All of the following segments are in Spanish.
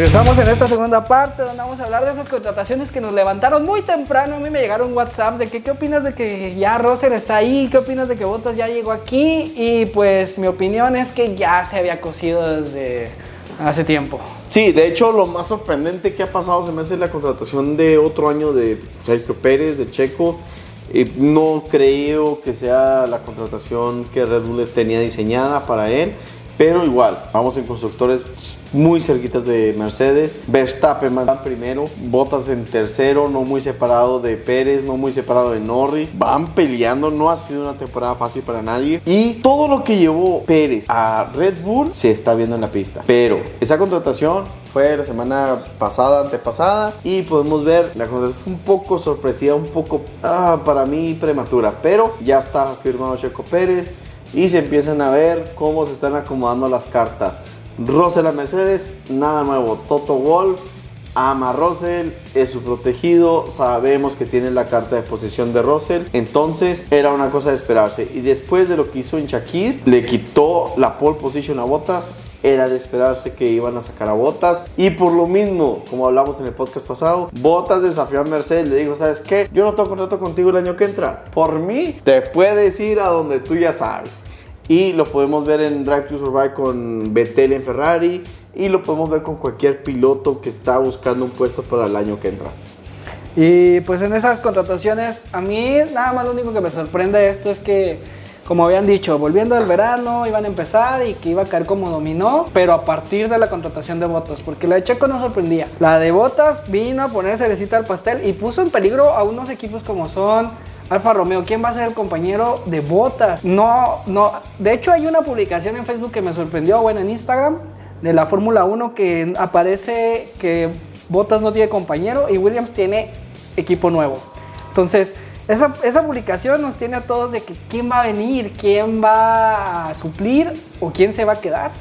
Regresamos en esta segunda parte donde vamos a hablar de esas contrataciones que nos levantaron muy temprano. A mí me llegaron WhatsApp de que qué opinas de que ya Roser está ahí, qué opinas de que Botas ya llegó aquí y pues mi opinión es que ya se había cocido desde hace tiempo. Sí, de hecho lo más sorprendente que ha pasado se me hace la contratación de otro año de Sergio Pérez, de Checo. Eh, no creo que sea la contratación que Red Bull tenía diseñada para él. Pero igual, vamos en constructores muy cerquitas de Mercedes. Verstappen van primero, Bottas en tercero, no muy separado de Pérez, no muy separado de Norris. Van peleando, no ha sido una temporada fácil para nadie. Y todo lo que llevó Pérez a Red Bull se está viendo en la pista. Pero esa contratación fue la semana pasada, antepasada, y podemos ver la contratación fue un poco sorpresiva, un poco ah, para mí prematura. Pero ya está firmado Checo Pérez y se empiezan a ver cómo se están acomodando las cartas. Russell a Mercedes, nada nuevo. Toto Wolf ama a Russell, es su protegido, sabemos que tiene la carta de posesión de Russell, entonces era una cosa de esperarse. Y después de lo que hizo en Shakir, le quitó la pole position a Bottas, era de esperarse que iban a sacar a Botas. Y por lo mismo, como hablamos en el podcast pasado, Botas desafió a Mercedes. Le dijo, ¿sabes qué? Yo no tengo contrato contigo el año que entra. Por mí, te puedes ir a donde tú ya sabes. Y lo podemos ver en Drive to Survive con Vettel en Ferrari. Y lo podemos ver con cualquier piloto que está buscando un puesto para el año que entra. Y pues en esas contrataciones, a mí nada más lo único que me sorprende esto es que como habían dicho, volviendo del verano iban a empezar y que iba a caer como dominó, pero a partir de la contratación de Botas, porque la de Checo no sorprendía. La de Botas vino a poner cerecita al pastel y puso en peligro a unos equipos como son Alfa Romeo, ¿quién va a ser el compañero de Botas? No, no, de hecho hay una publicación en Facebook que me sorprendió, bueno, en Instagram, de la Fórmula 1 que aparece que Botas no tiene compañero y Williams tiene equipo nuevo. Entonces, esa, publicación nos tiene a todos de que quién va a venir, quién va a suplir o quién se va a quedar.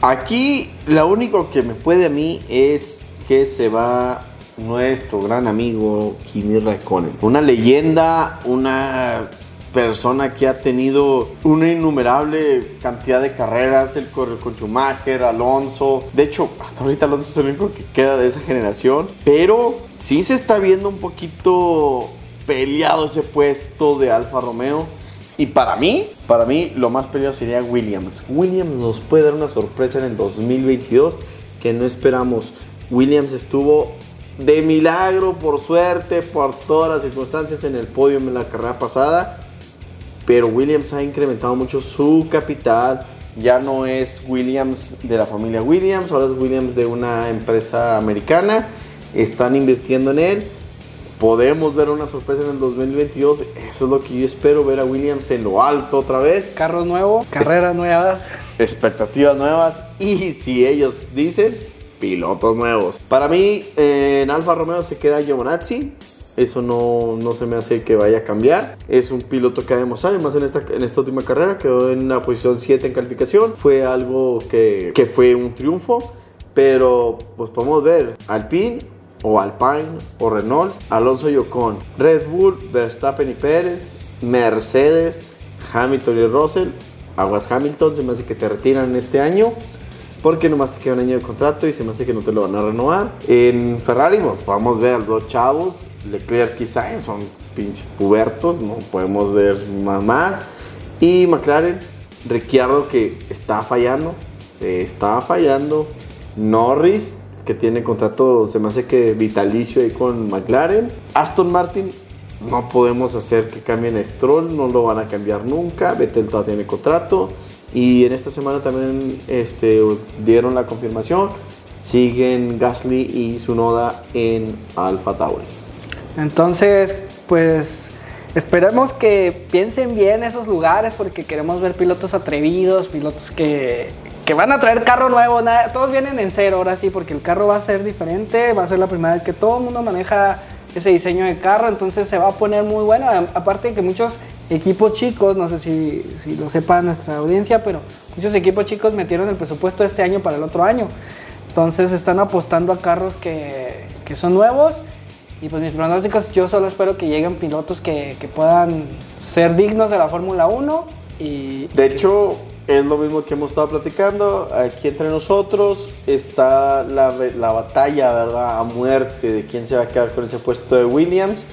Aquí lo único que me puede a mí es que se va nuestro gran amigo Kimi Raikkonen. Una leyenda, una persona que ha tenido una innumerable cantidad de carreras, el corre con Schumacher, Alonso. De hecho, hasta ahorita Alonso es el único que queda de esa generación. Pero sí se está viendo un poquito peleado ese puesto de Alfa Romeo. Y para mí, para mí lo más peleado sería Williams. Williams nos puede dar una sorpresa en el 2022 que no esperamos. Williams estuvo de milagro, por suerte, por todas las circunstancias en el podio en la carrera pasada. Pero Williams ha incrementado mucho su capital. Ya no es Williams de la familia Williams, ahora es Williams de una empresa americana. Están invirtiendo en él podemos ver una sorpresa en el 2022. Eso es lo que yo espero, ver a Williams en lo alto otra vez. Carros nuevos, carreras nuevas. Expectativas nuevas y si ellos dicen, pilotos nuevos. Para mí, en Alfa Romeo se queda Giovinazzi. Eso no, no, se me hace que vaya a cambiar. Es un piloto que ha demostrado, más en esta, en esta última carrera, quedó en la posición 7 en calificación. Fue algo que, que fue un triunfo. Pero pues podemos ver, Alpine o Alpine o Renault, Alonso y Ocon, Red Bull, Verstappen y Pérez, Mercedes, Hamilton y Russell, Aguas Hamilton, se me hace que te retiran este año porque nomás te queda un año de contrato y se me hace que no te lo van a renovar. En Ferrari, pues, vamos a ver a los dos chavos, Leclerc y Sainz son pinche pubertos, no podemos ver más. Y McLaren, Ricciardo que está fallando, está fallando. Norris que tiene contrato, se me hace que vitalicio ahí con McLaren. Aston Martin, no podemos hacer que cambien a Stroll, no lo van a cambiar nunca. Vettel todavía tiene contrato. Y en esta semana también este, dieron la confirmación. Siguen Gasly y Sunoda en Alfa Tauri. Entonces, pues esperemos que piensen bien esos lugares porque queremos ver pilotos atrevidos, pilotos que, que van a traer carro nuevo, todos vienen en cero ahora sí, porque el carro va a ser diferente, va a ser la primera vez que todo el mundo maneja ese diseño de carro, entonces se va a poner muy bueno, aparte de que muchos equipos chicos, no sé si, lo sepa nuestra audiencia, pero muchos equipos chicos metieron el presupuesto este año para el otro año, entonces están apostando a carros que, que son nuevos y pues mis pronósticos yo solo espero que lleguen pilotos que, que puedan ser dignos de la Fórmula 1 y... De hecho es lo mismo que hemos estado platicando. Aquí entre nosotros está la, la batalla, ¿verdad? A muerte de quién se va a quedar con ese puesto de Williams.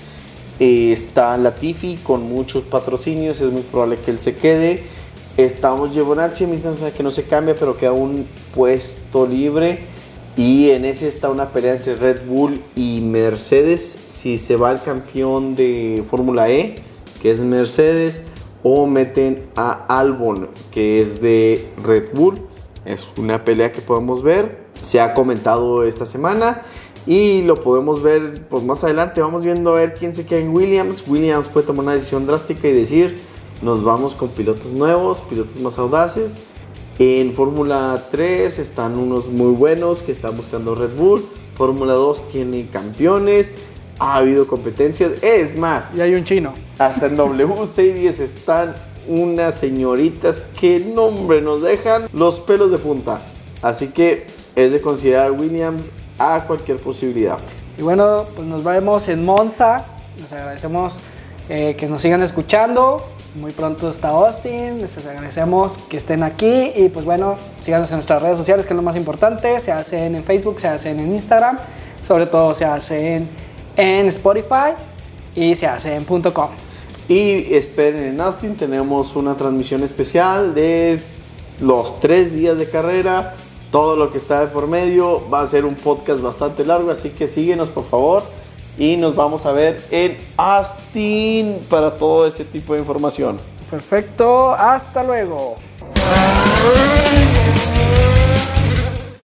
Eh, está Latifi con muchos patrocinios, es muy probable que él se quede. Estamos Giovinazzi, misma que no se cambia, pero queda un puesto libre. Y en ese está una pelea entre Red Bull y Mercedes. Si se va el campeón de Fórmula E, que es Mercedes, o meten a Albon, que es de Red Bull. Es una pelea que podemos ver. Se ha comentado esta semana y lo podemos ver pues más adelante. Vamos viendo a ver quién se queda en Williams. Williams puede tomar una decisión drástica y decir, nos vamos con pilotos nuevos, pilotos más audaces. En Fórmula 3 están unos muy buenos que están buscando Red Bull. Fórmula 2 tiene campeones ha habido competencias. Es más, y hay un chino. Hasta en W Series están unas señoritas que nombre nos dejan los pelos de punta. Así que es de considerar Williams a cualquier posibilidad. Y bueno, pues nos vemos en Monza. Les agradecemos eh, que nos sigan escuchando. Muy pronto está Austin. Les agradecemos que estén aquí. Y pues bueno, síganos en nuestras redes sociales, que es lo más importante. Se hacen en Facebook, se hacen en Instagram. Sobre todo se hacen en Spotify y se hace en .com. Y esperen en Austin, tenemos una transmisión especial de los tres días de carrera, todo lo que está de por medio. Va a ser un podcast bastante largo, así que síguenos por favor. Y nos vamos a ver en Austin para todo ese tipo de información. Perfecto, hasta luego.